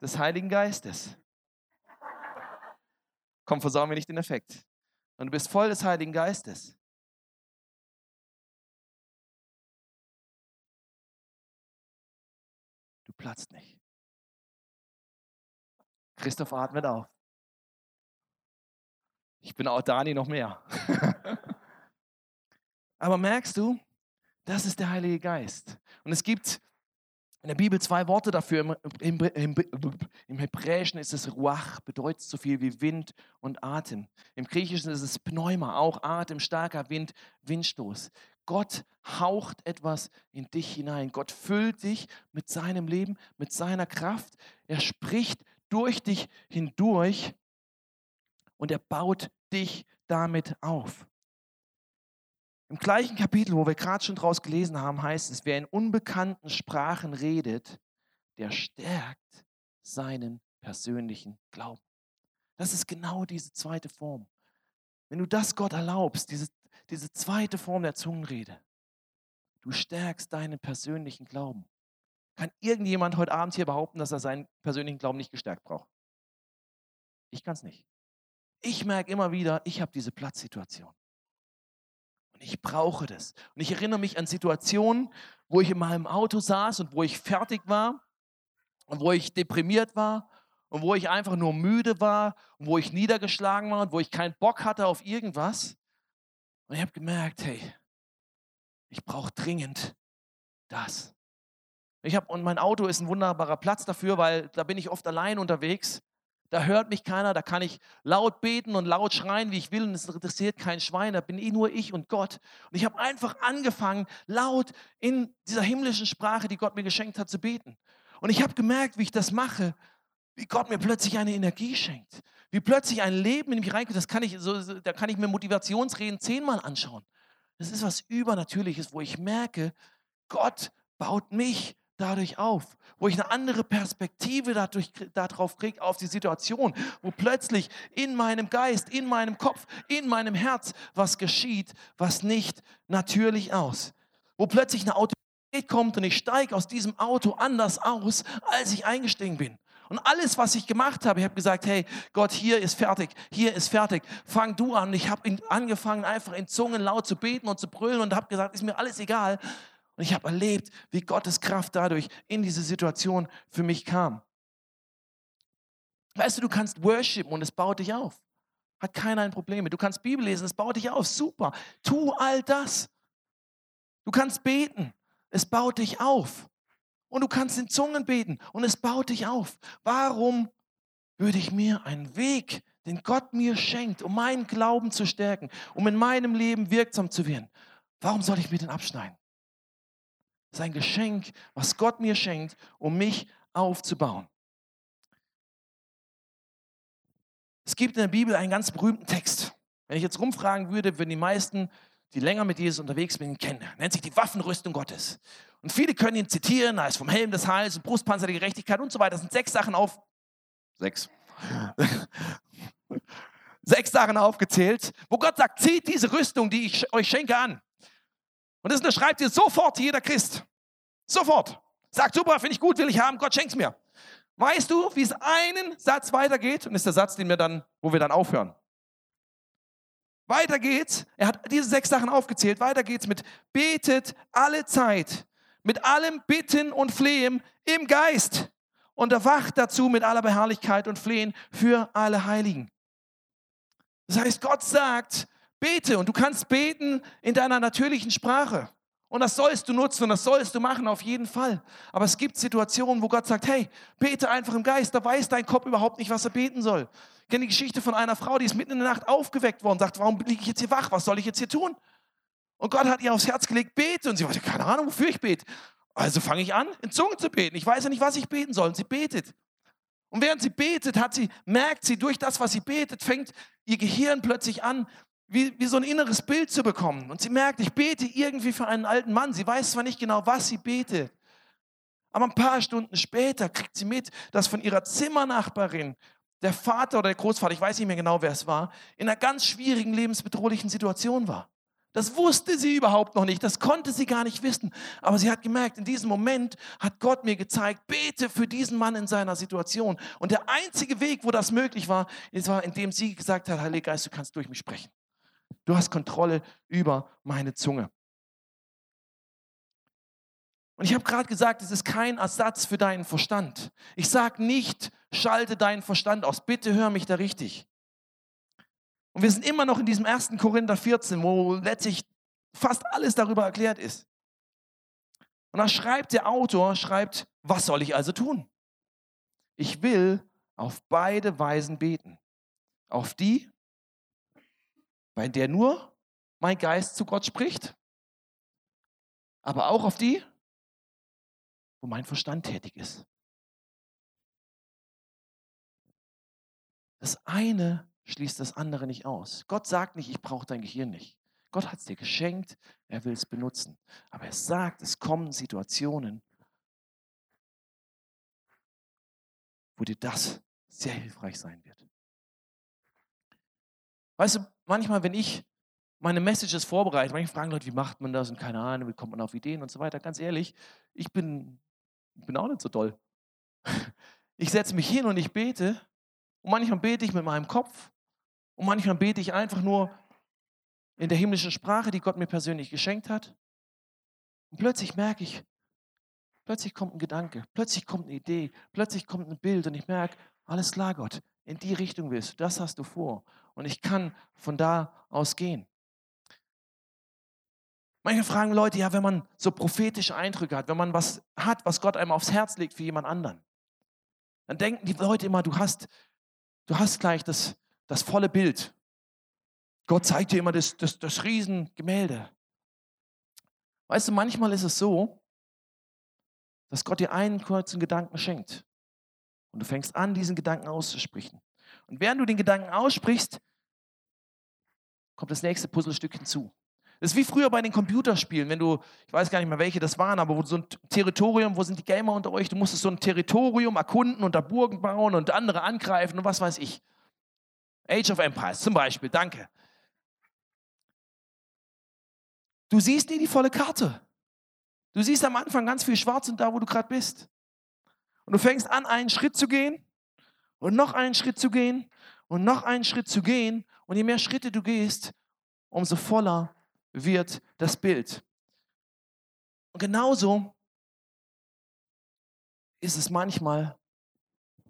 des Heiligen Geistes. Komm, versauen wir nicht den Effekt. Und du bist voll des Heiligen Geistes. Du platzt nicht. Christoph atmet auf. Ich bin auch Dani noch mehr. [LAUGHS] Aber merkst du, das ist der Heilige Geist. Und es gibt In der Bibel zwei Worte dafür. Im, im, im, Hebräischen ist es Ruach, bedeutet so viel wie Wind und Atem. Im Griechischen ist es Pneuma, auch Atem, starker Wind, Windstoß. Gott haucht etwas in dich hinein. Gott füllt dich mit seinem Leben, mit seiner Kraft. Er spricht durch dich hindurch und er baut dich damit auf. Im gleichen Kapitel, wo wir gerade schon draus gelesen haben, heißt es, wer in unbekannten Sprachen redet, der stärkt seinen persönlichen Glauben. Das ist genau diese zweite Form. Wenn du das Gott erlaubst, diese, diese zweite Form der Zungenrede, du stärkst deinen persönlichen Glauben. Kann irgendjemand heute Abend hier behaupten, dass er seinen persönlichen Glauben nicht gestärkt braucht? Ich kann es nicht. Ich merke immer wieder, ich habe diese Platzsituation. Ich brauche das. Und ich erinnere mich an Situationen, wo ich in meinem Auto saß und wo ich fertig war und wo ich deprimiert war und wo ich einfach nur müde war und wo ich niedergeschlagen war und wo ich keinen Bock hatte auf irgendwas. Und ich habe gemerkt, hey, ich brauche dringend das. Ich habe und mein Auto ist ein wunderbarer Platz dafür, weil da bin ich oft allein unterwegs da hört mich keiner, da kann ich laut beten und laut schreien, wie ich will, und es interessiert kein Schwein, da bin eh nur ich und Gott. Und ich habe einfach angefangen, laut in dieser himmlischen Sprache, die Gott mir geschenkt hat, zu beten. Und ich habe gemerkt, wie ich das mache, wie Gott mir plötzlich eine Energie schenkt, wie plötzlich ein Leben in mich reinkommt. Das kann ich, so, da kann ich mir Motivationsreden zehnmal anschauen. Das ist was Übernatürliches, wo ich merke, Gott baut mich dadurch auf, wo ich eine andere Perspektive dadurch, darauf kriege, auf die Situation, wo plötzlich in meinem Geist, in meinem Kopf, in meinem Herz was geschieht, was nicht natürlich aus. Wo plötzlich eine Autorität kommt und ich steige aus diesem Auto anders aus, als ich eingestiegen bin. Und alles, was ich gemacht habe, ich habe gesagt, hey Gott, hier ist fertig, hier ist fertig, fang du an. Ich habe angefangen, einfach in Zungen laut zu beten und zu brüllen und habe gesagt, ist mir alles egal. Und ich habe erlebt, wie Gottes Kraft dadurch in diese Situation für mich kam. Weißt du, du kannst worshipen und es baut dich auf. Hat keiner ein Problem mit. Du kannst Bibel lesen, es baut dich auf. Super. Tu all das. Du kannst beten, es baut dich auf. Und du kannst in Zungen beten und es baut dich auf. Warum würde ich mir einen Weg, den Gott mir schenkt, um meinen Glauben zu stärken, um in meinem Leben wirksam zu werden, warum soll ich mir den abschneiden? Ist ein Geschenk, was Gott mir schenkt, um mich aufzubauen. Es gibt in der Bibel einen ganz berühmten Text. Wenn ich jetzt rumfragen würde, würden die meisten, die länger mit Jesus unterwegs sind, ihn kennen. Er nennt sich die Waffenrüstung Gottes. Und viele können ihn zitieren, ist vom Helm des Heils, Brustpanzer der Gerechtigkeit und so weiter. Das sind sechs Sachen auf. Sechs. [LAUGHS] sechs Sachen aufgezählt, wo Gott sagt, zieht diese Rüstung, die ich euch schenke, an. Und das unterschreibt dir sofort jeder Christ. Sofort. Sagt, super, finde ich gut, will ich haben, Gott schenkt's mir. Weißt du, wie es einen Satz weitergeht? Und ist der Satz, den wir dann, wo wir dann aufhören. Weiter geht's. Er hat diese sechs Sachen aufgezählt. Weiter geht's mit betet alle Zeit, mit allem Bitten und Flehen im Geist und erwacht dazu mit aller Beharrlichkeit und Flehen für alle Heiligen. Das heißt, Gott sagt, Bete und du kannst beten in deiner natürlichen Sprache. Und das sollst du nutzen und das sollst du machen, auf jeden Fall. Aber es gibt Situationen, wo Gott sagt, hey, bete einfach im Geist. Da weiß dein Kopf überhaupt nicht, was er beten soll. Ich kenne die Geschichte von einer Frau, die ist mitten in der Nacht aufgeweckt worden und sagt, warum liege ich jetzt hier wach? Was soll ich jetzt hier tun? Und Gott hat ihr aufs Herz gelegt, bete. Und sie hatte keine Ahnung, wofür ich bete. Also fange ich an, in Zungen zu beten. Ich weiß ja nicht, was ich beten soll. Und sie betet. Und während sie betet, hat sie, merkt sie, durch das, was sie betet, fängt ihr Gehirn plötzlich an, wie, wie so ein inneres Bild zu bekommen. Und sie merkt, ich bete irgendwie für einen alten Mann. Sie weiß zwar nicht genau, was sie betet, aber ein paar Stunden später kriegt sie mit, dass von ihrer Zimmernachbarin der Vater oder der Großvater, ich weiß nicht mehr genau, wer es war, in einer ganz schwierigen, lebensbedrohlichen Situation war. Das wusste sie überhaupt noch nicht, das konnte sie gar nicht wissen. Aber sie hat gemerkt, in diesem Moment hat Gott mir gezeigt, bete für diesen Mann in seiner Situation. Und der einzige Weg, wo das möglich war, war, indem sie gesagt hat, Heiliger Geist, du kannst durch mich sprechen. Du hast Kontrolle über meine Zunge. Und ich habe gerade gesagt, es ist kein Ersatz für deinen Verstand. Ich sage nicht, schalte deinen Verstand aus. Bitte hör mich da richtig. Und wir sind immer noch in diesem 1. Korinther 14, wo letztlich fast alles darüber erklärt ist. Und da schreibt der Autor, schreibt, was soll ich also tun? Ich will auf beide Weisen beten. Auf die, bei der nur mein Geist zu Gott spricht, aber auch auf die, wo mein Verstand tätig ist. Das eine schließt das andere nicht aus. Gott sagt nicht, ich brauche dein Gehirn nicht. Gott hat es dir geschenkt, er will es benutzen. Aber er sagt, es kommen Situationen, wo dir das sehr hilfreich sein wird. Weißt du, manchmal, wenn ich meine Messages vorbereite, manchmal fragen Leute, wie macht man das und keine Ahnung, wie kommt man auf Ideen und so weiter. Ganz ehrlich, ich bin, bin auch nicht so toll. [LAUGHS] Ich setze mich hin und ich bete und manchmal bete ich mit meinem Kopf und manchmal bete ich einfach nur in der himmlischen Sprache, die Gott mir persönlich geschenkt hat. Und plötzlich merke ich, plötzlich kommt ein Gedanke, plötzlich kommt eine Idee, plötzlich kommt ein Bild und ich merke, alles klar, Gott, in die Richtung willst du, das hast du vor. Und ich kann von da aus gehen. Manche fragen Leute, ja, wenn man so prophetische Eindrücke hat, wenn man was hat, was Gott einem aufs Herz legt für jemand anderen, dann denken die Leute immer, du hast, du hast gleich das, das volle Bild. Gott zeigt dir immer das, das, das Riesengemälde. Weißt du, manchmal ist es so, dass Gott dir einen kurzen Gedanken schenkt. Und du fängst an, diesen Gedanken auszusprechen. Und während du den Gedanken aussprichst, kommt das nächste Puzzlestück hinzu. Das ist wie früher bei den Computerspielen, wenn du, ich weiß gar nicht mehr welche das waren, aber wo so ein Territorium, wo sind die Gamer unter euch? Du musstest so ein Territorium erkunden und da Burgen bauen und andere angreifen und was weiß ich. Age of Empires zum Beispiel, danke. Du siehst nie die volle Karte. Du siehst am Anfang ganz viel schwarz und da, wo du gerade bist. Und du fängst an, einen Schritt zu gehen und noch einen Schritt zu gehen und noch einen Schritt zu gehen. Und je mehr Schritte du gehst, umso voller wird das Bild. Und genauso ist es manchmal,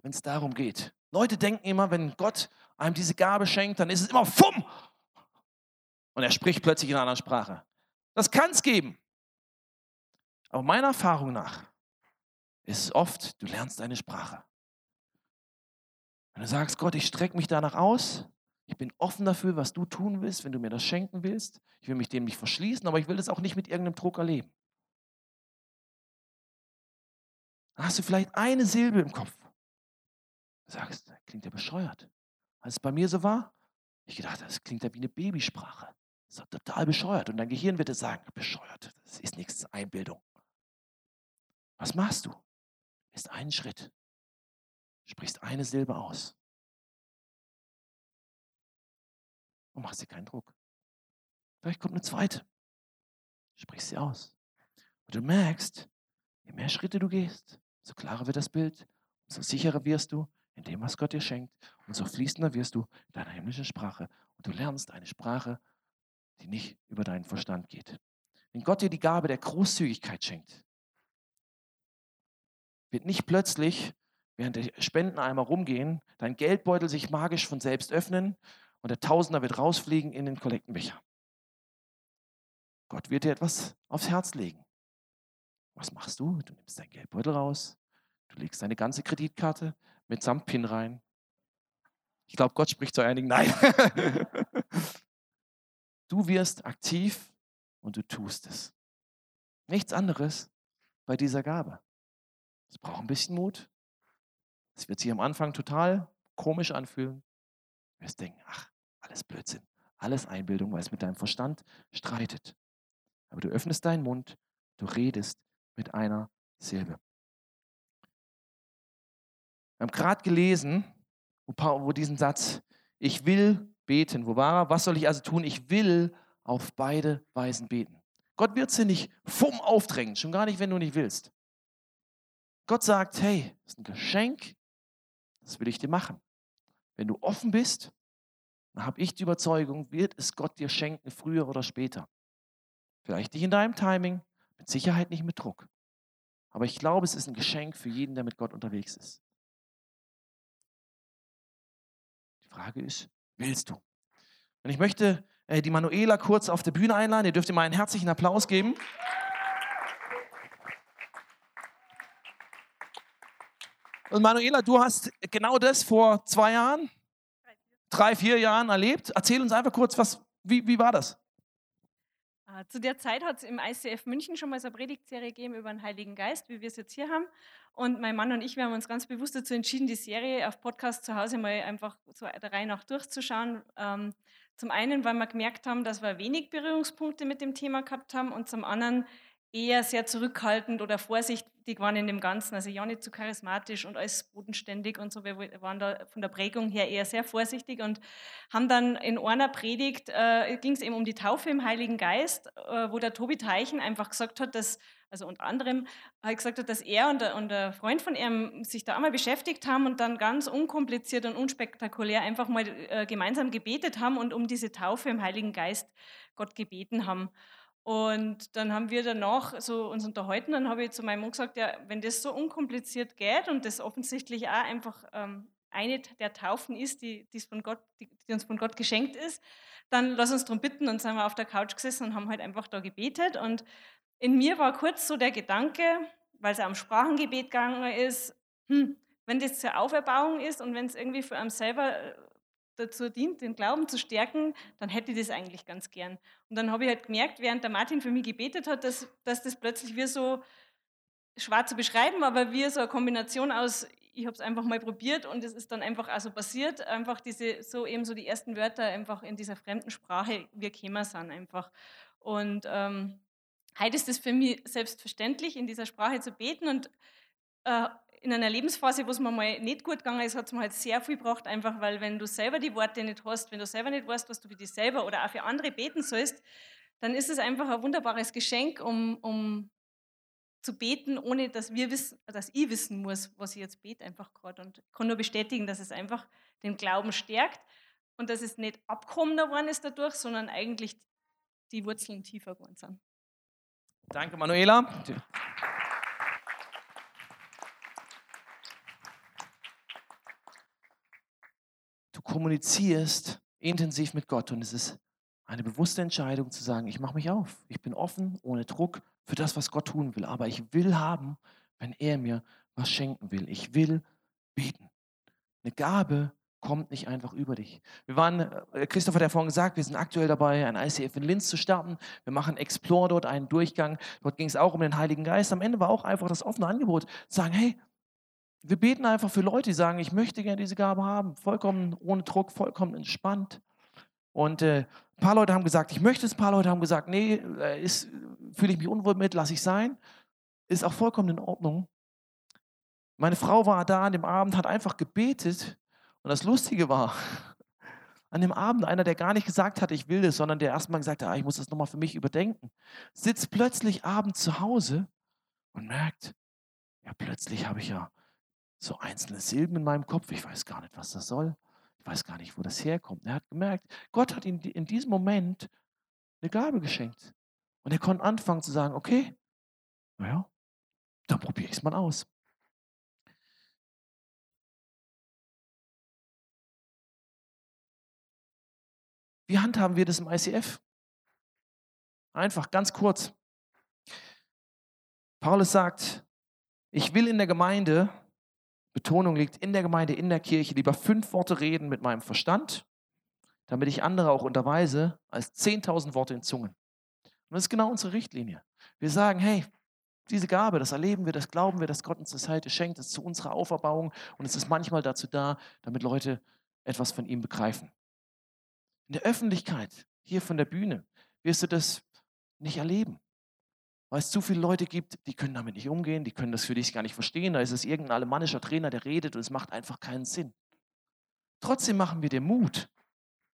wenn es darum geht. Leute denken immer, wenn Gott einem diese Gabe schenkt, dann ist es immer fumm. Und er spricht plötzlich in einer anderen Sprache. Das kann es geben. Aber meiner Erfahrung nach ist es oft, du lernst eine Sprache. Wenn du sagst, Gott, ich strecke mich danach aus, ich bin offen dafür, was du tun willst, wenn du mir das schenken willst. Ich will mich dem nicht verschließen, aber ich will das auch nicht mit irgendeinem Druck erleben. Dann hast du vielleicht eine Silbe im Kopf. Du sagst, das klingt ja bescheuert. Als es bei mir so war, ich gedacht, das klingt ja wie eine Babysprache. Das ist total bescheuert. Und dein Gehirn wird dir sagen, bescheuert, das ist nichts Einbildung. Was machst du? Ist einen Schritt. Sprichst eine Silbe aus. Und machst dir keinen Druck. Vielleicht kommt eine zweite. Sprichst sie aus. Und du merkst, je mehr Schritte du gehst, so klarer wird das Bild, so sicherer wirst du in dem, was Gott dir schenkt, und so fließender wirst du in deiner himmlischen Sprache. Und du lernst eine Sprache, die nicht über deinen Verstand geht. Wenn Gott dir die Gabe der Großzügigkeit schenkt, wird nicht plötzlich, während der Spendeneimer rumgehen, dein Geldbeutel sich magisch von selbst öffnen und der Tausender wird rausfliegen in den Kollektenbecher. Gott wird dir etwas aufs Herz legen. Was machst du? Du nimmst dein Geldbeutel raus, du legst deine ganze Kreditkarte mitsamt PIN rein. Ich glaube, Gott spricht zu einigen. Nein. [LAUGHS] Du wirst aktiv und du tust es. Nichts anderes bei dieser Gabe. Es braucht ein bisschen Mut. Es wird sich am Anfang total komisch anfühlen. Du wirst denken, ach, alles Blödsinn, alles Einbildung, weil es mit deinem Verstand streitet. Aber du öffnest deinen Mund, du redest mit einer Silbe. Wir haben gerade gelesen, wo diesen Satz, ich will beten. Wo war er? Was soll ich also tun? Ich will auf beide Weisen beten. Gott wird sie nicht vom aufdrängen, schon gar nicht, wenn du nicht willst. Gott sagt, hey, das ist ein Geschenk, das will ich dir machen. Wenn du offen bist, dann habe ich die Überzeugung, wird es Gott dir schenken, früher oder später. Vielleicht nicht in deinem Timing, mit Sicherheit nicht mit Druck. Aber ich glaube, es ist ein Geschenk für jeden, der mit Gott unterwegs ist. Die Frage ist, willst du? Und ich möchte äh, die Manuela kurz auf der Bühne einladen. Ihr dürft ihr mal einen herzlichen Applaus geben. Und Manuela, du hast genau das vor zwei Jahren, drei, vier Jahren erlebt. Erzähl uns einfach kurz, was, wie, wie war das? Äh, zu der Zeit hat es im ICF München schon mal so eine Predigtserie gegeben über den Heiligen Geist, wie wir es jetzt hier haben. Und mein Mann und ich, wir haben uns ganz bewusst dazu entschieden, die Serie auf Podcast zu Hause mal einfach so der Reihe nach durchzuschauen. Ähm, zum einen, weil wir gemerkt haben, dass wir wenig Berührungspunkte mit dem Thema gehabt haben und zum anderen eher sehr zurückhaltend oder vorsichtig waren in dem Ganzen. Also ja nicht zu charismatisch und alles bodenständig und so. Wir waren da von der Prägung her eher sehr vorsichtig und haben dann in einer Predigt, äh, ging es eben um die Taufe im Heiligen Geist, äh, wo der Tobi Teichen einfach gesagt hat, dass also unter anderem hat gesagt hat, dass er und der, und der Freund von ihm sich da einmal beschäftigt haben und dann ganz unkompliziert und unspektakulär einfach mal äh, gemeinsam gebetet haben und um diese Taufe im Heiligen Geist Gott gebeten haben. Und dann haben wir danach so uns unterhalten. Dann habe ich zu meinem Mann gesagt, ja, wenn das so unkompliziert geht und das offensichtlich auch einfach ähm, eine der Taufen ist, die, von Gott, die, die, uns von Gott geschenkt ist, dann lass uns darum bitten. Und sind wir auf der Couch gesessen und haben halt einfach da gebetet. Und in mir war kurz so der Gedanke, weil es am Sprachengebet gegangen ist, hm, wenn das zur Auferbauung ist und wenn es irgendwie für einen selber äh, dazu dient, den Glauben zu stärken, dann hätte ich das eigentlich ganz gern. Und dann habe ich halt gemerkt, während der Martin für mich gebetet hat, dass, dass das plötzlich wie so schwer zu beschreiben, aber wie so eine Kombination aus, ich habe es einfach mal probiert und es ist dann einfach auch so passiert, einfach diese, so eben so die ersten Wörter einfach in dieser fremden Sprache, wir kämen sind einfach. Und ähm, heute ist es für mich selbstverständlich, in dieser Sprache zu beten und äh, in einer Lebensphase, wo es mir mal nicht gut gegangen ist, hat es mir halt sehr viel gebracht, einfach weil wenn du selber die Worte nicht hast, wenn du selber nicht weißt, was du für dich selber oder auch für andere beten sollst, dann ist es einfach ein wunderbares Geschenk, um, um zu beten, ohne dass wir wissen, dass ich wissen muss, was ich jetzt bete, einfach gerade. Und ich kann nur bestätigen, dass es einfach den Glauben stärkt und dass es nicht abkommender geworden ist dadurch, sondern eigentlich die Wurzeln tiefer geworden sind. Danke, Manuela. Kommunizierst intensiv mit Gott und es ist eine bewusste Entscheidung zu sagen, ich mache mich auf, ich bin offen, ohne Druck für das, was Gott tun will, aber ich will haben, wenn er mir was schenken will. Ich will beten. Eine Gabe kommt nicht einfach über dich. Wir waren, äh, Christoph hat ja vorhin gesagt, wir sind aktuell dabei, ein ICF in Linz zu starten. Wir machen Explore dort, einen Durchgang. Dort ging es auch um den Heiligen Geist. Am Ende war auch einfach das offene Angebot, sagen, hey, wir beten einfach für Leute, die sagen, ich möchte gerne diese Gabe haben, vollkommen ohne Druck, vollkommen entspannt. Und äh, ein paar Leute haben gesagt, ich möchte es, ein paar Leute haben gesagt, nee, äh, fühle ich mich unwohl mit, lasse ich sein. Ist auch vollkommen in Ordnung. Meine Frau war da an dem Abend, hat einfach gebetet. Und das Lustige war, [LAUGHS] an dem Abend einer, der gar nicht gesagt hat, ich will das, sondern der erstmal gesagt hat, ah, ich muss das nochmal für mich überdenken, sitzt plötzlich abends zu Hause und merkt, ja, plötzlich habe ich ja so einzelne Silben in meinem Kopf. Ich weiß gar nicht, was das soll. Ich weiß gar nicht, wo das herkommt. Er hat gemerkt, Gott hat ihm in diesem Moment eine Gabe geschenkt. Und er konnte anfangen zu sagen, okay, naja, dann probiere ich es mal aus. Wie handhaben wir das im ICF? Einfach, ganz kurz. Paulus sagt, ich will in der Gemeinde Betonung liegt in der Gemeinde, in der Kirche, lieber fünf Worte reden mit meinem Verstand, damit ich andere auch unterweise, als 10.000 Worte in Zungen. Und das ist genau unsere Richtlinie. Wir sagen, hey, diese Gabe, das erleben wir, das glauben wir, dass Gott uns das heute schenkt, das ist zu unserer Auferbauung und es ist manchmal dazu da, damit Leute etwas von ihm begreifen. In der Öffentlichkeit, hier von der Bühne, wirst du das nicht erleben weil es zu viele Leute gibt, die können damit nicht umgehen, die können das für dich gar nicht verstehen. Da ist es irgendein alemannischer Trainer, der redet und es macht einfach keinen Sinn. Trotzdem machen wir dir Mut,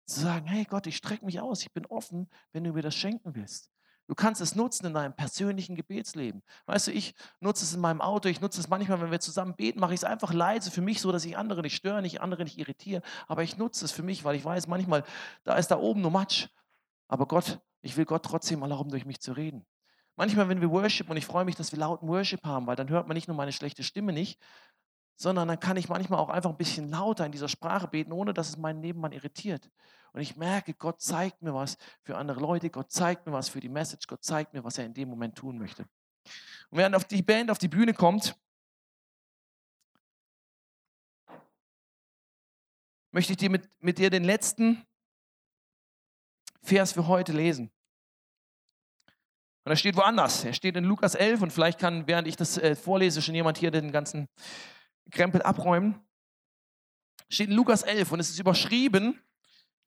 zu sagen, hey Gott, ich strecke mich aus, ich bin offen, wenn du mir das schenken willst. Du kannst es nutzen in deinem persönlichen Gebetsleben. Weißt du, ich nutze es in meinem Auto, ich nutze es manchmal, wenn wir zusammen beten, mache ich es einfach leise für mich, so dass ich andere nicht störe, nicht andere nicht irritiere. Aber ich nutze es für mich, weil ich weiß manchmal, da ist da oben nur Matsch. Aber Gott, ich will Gott trotzdem erlauben, durch mich zu reden. Manchmal, wenn wir Worship, und ich freue mich, dass wir lauten Worship haben, weil dann hört man nicht nur meine schlechte Stimme nicht, sondern dann kann ich manchmal auch einfach ein bisschen lauter in dieser Sprache beten, ohne dass es meinen Nebenmann irritiert. Und ich merke, Gott zeigt mir was für andere Leute, Gott zeigt mir was für die Message, Gott zeigt mir, was er in dem Moment tun möchte. Und während die Band auf die Bühne kommt, möchte ich dir mit, mit dir den letzten Vers für heute lesen. Und er steht woanders. Er steht in Lukas 11 und vielleicht kann, während ich das äh, vorlese, schon jemand hier den ganzen Krempel abräumen. Steht in Lukas 11 und es ist überschrieben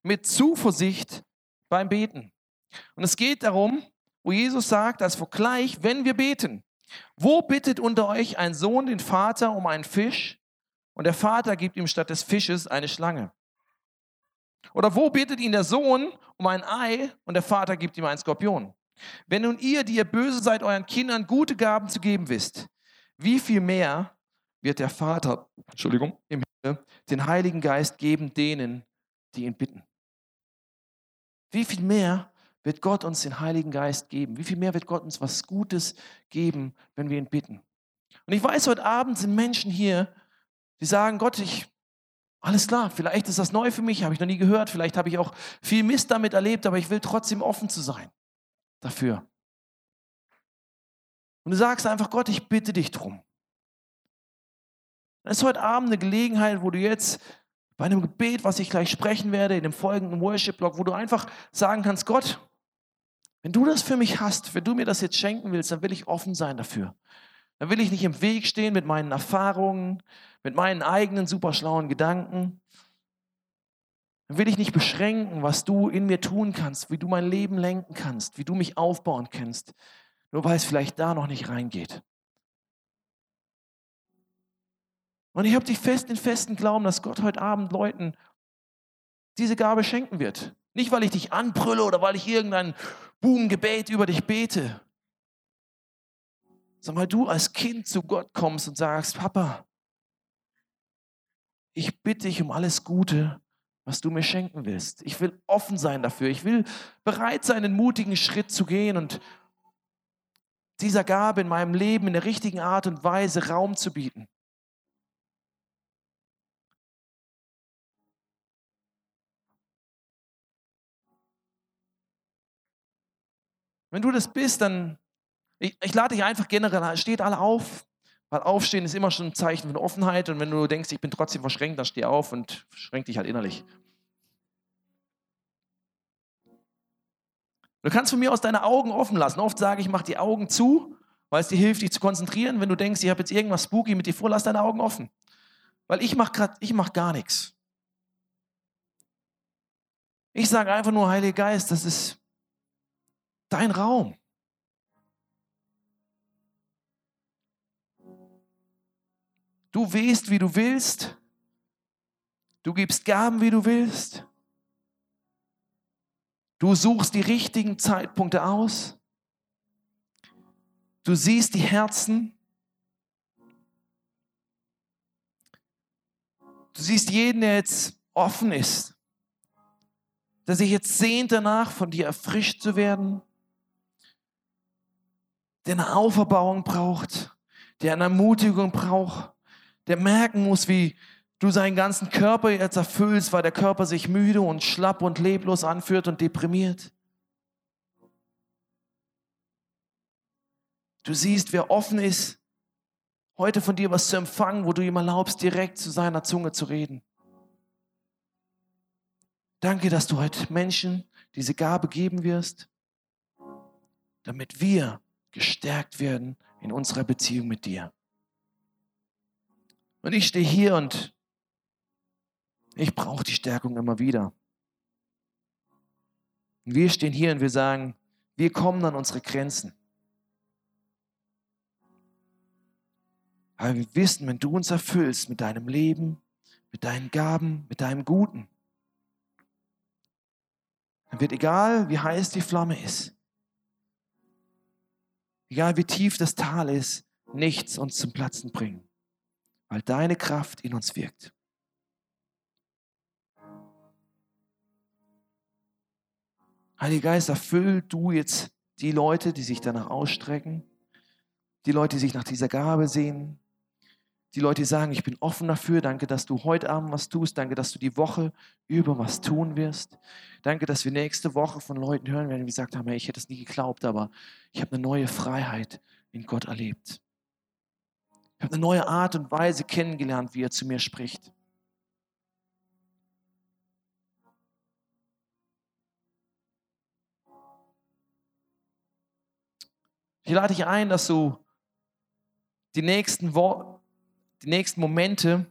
mit Zuversicht beim Beten. Und es geht darum, wo Jesus sagt, als Vergleich, wenn wir beten, wo bittet unter euch ein Sohn den Vater um einen Fisch und der Vater gibt ihm statt des Fisches eine Schlange? Oder wo bittet ihn der Sohn um ein Ei und der Vater gibt ihm einen Skorpion? Wenn nun ihr, die ihr böse seid, euren Kindern gute Gaben zu geben wisst, wie viel mehr wird der Vater, Entschuldigung, im Himmel den Heiligen Geist geben denen, die ihn bitten? Wie viel mehr wird Gott uns den Heiligen Geist geben? Wie viel mehr wird Gott uns was Gutes geben, wenn wir ihn bitten? Und ich weiß, heute Abend sind Menschen hier, die sagen, Gott, ich, alles klar, vielleicht ist das neu für mich, habe ich noch nie gehört, vielleicht habe ich auch viel Mist damit erlebt, aber ich will trotzdem offen zu sein dafür. Und du sagst einfach, Gott, ich bitte dich drum. Es ist heute Abend eine Gelegenheit, wo du jetzt bei einem Gebet, was ich gleich sprechen werde, in dem folgenden Worship-Blog, wo du einfach sagen kannst, Gott, wenn du das für mich hast, wenn du mir das jetzt schenken willst, dann will ich offen sein dafür. Dann will ich nicht im Weg stehen mit meinen Erfahrungen, mit meinen eigenen superschlauen Gedanken. Will ich nicht beschränken, was du in mir tun kannst, wie du mein Leben lenken kannst, wie du mich aufbauen kannst, nur weil es vielleicht da noch nicht reingeht. Und ich habe dich fest in festen Glauben, dass Gott heute Abend Leuten diese Gabe schenken wird. Nicht, weil ich dich anbrülle oder weil ich irgendein Bubengebet über dich bete, sondern weil du als Kind zu Gott kommst und sagst, Papa, ich bitte dich um alles Gute, was du mir schenken willst. Ich will offen sein dafür. Ich will bereit sein, einen mutigen Schritt zu gehen und dieser Gabe in meinem Leben in der richtigen Art und Weise Raum zu bieten. Wenn du das bist, dann, ich, ich lade dich einfach generell, steht alle auf, weil Aufstehen ist immer schon ein Zeichen von Offenheit und wenn du denkst, ich bin trotzdem verschränkt, dann steh auf und schränk dich halt innerlich. Du kannst von mir aus deine Augen offen lassen. Oft sage ich, mach die Augen zu, weil es dir hilft, dich zu konzentrieren. Wenn du denkst, ich habe jetzt irgendwas spooky mit dir vor, lass deine Augen offen. Weil ich mache gerade, ich mache gar nichts. Ich sage einfach nur, Heiliger Geist, das ist dein Raum. Du wehst, wie du willst. Du gibst Gaben, wie du willst. Du suchst die richtigen Zeitpunkte aus. Du siehst die Herzen. Du siehst jeden, der jetzt offen ist, der sich jetzt sehnt danach, von dir erfrischt zu werden der eine Auferbauung braucht, der eine Ermutigung braucht, der merken muss, wie du seinen ganzen Körper jetzt erfüllst, weil der Körper sich müde und schlapp und leblos anführt und deprimiert. Du siehst, wer offen ist, heute von dir was zu empfangen, wo du ihm erlaubst, direkt zu seiner Zunge zu reden. Danke, dass du heute Menschen diese Gabe geben wirst, damit wir gestärkt werden in unserer Beziehung mit dir. Und ich stehe hier und ich brauche die Stärkung immer wieder. Und wir stehen hier und wir sagen, wir kommen an unsere Grenzen. Aber wir wissen, wenn du uns erfüllst mit deinem Leben, mit deinen Gaben, mit deinem Guten, dann wird egal, wie heiß die Flamme ist, egal wie tief das Tal ist, nichts uns zum Platzen bringen, weil deine Kraft in uns wirkt. Heiliger Geist, erfüll du jetzt die Leute, die sich danach ausstrecken, die Leute, die sich nach dieser Gabe sehen, die Leute, die sagen, ich bin offen dafür. Danke, dass du heute Abend was tust. Danke, dass du die Woche über was tun wirst. Danke, dass wir nächste Woche von Leuten hören werden, die gesagt haben, hey, ich hätte es nie geglaubt, aber ich habe eine neue Freiheit in Gott erlebt. Ich habe eine neue Art und Weise kennengelernt, wie er zu mir spricht. Ich lade dich ein, dass du die nächsten, Wo die nächsten Momente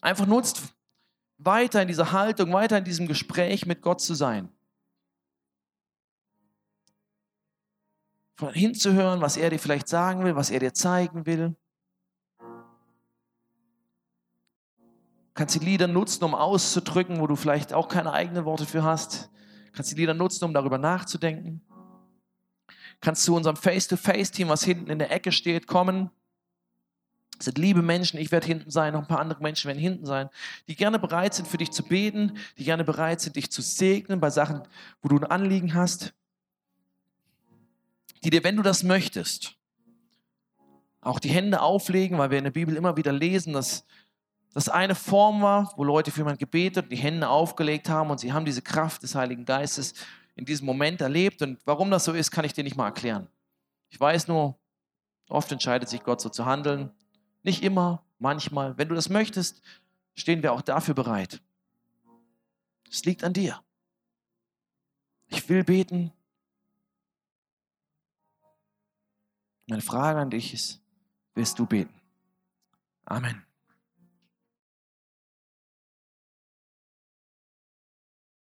einfach nutzt, weiter in dieser Haltung, weiter in diesem Gespräch mit Gott zu sein. Von hinzuhören, was er dir vielleicht sagen will, was er dir zeigen will. Kannst die Lieder nutzen, um auszudrücken, wo du vielleicht auch keine eigenen Worte für hast. Kannst die Lieder nutzen, um darüber nachzudenken. Kannst zu unserem Face-to-Face-Team, was hinten in der Ecke steht, kommen. Das sind liebe Menschen, ich werde hinten sein, noch ein paar andere Menschen werden hinten sein, die gerne bereit sind, für dich zu beten, die gerne bereit sind, dich zu segnen bei Sachen, wo du ein Anliegen hast. Die dir, wenn du das möchtest, auch die Hände auflegen, weil wir in der Bibel immer wieder lesen, dass das eine Form war, wo Leute für jemanden gebetet und die Hände aufgelegt haben und sie haben diese Kraft des Heiligen Geistes in diesem Moment erlebt. Und warum das so ist, kann ich dir nicht mal erklären. Ich weiß nur, oft entscheidet sich Gott so zu handeln. Nicht immer, manchmal. Wenn du das möchtest, stehen wir auch dafür bereit. Es liegt an dir. Ich will beten. Meine Frage an dich ist, willst du beten? Amen.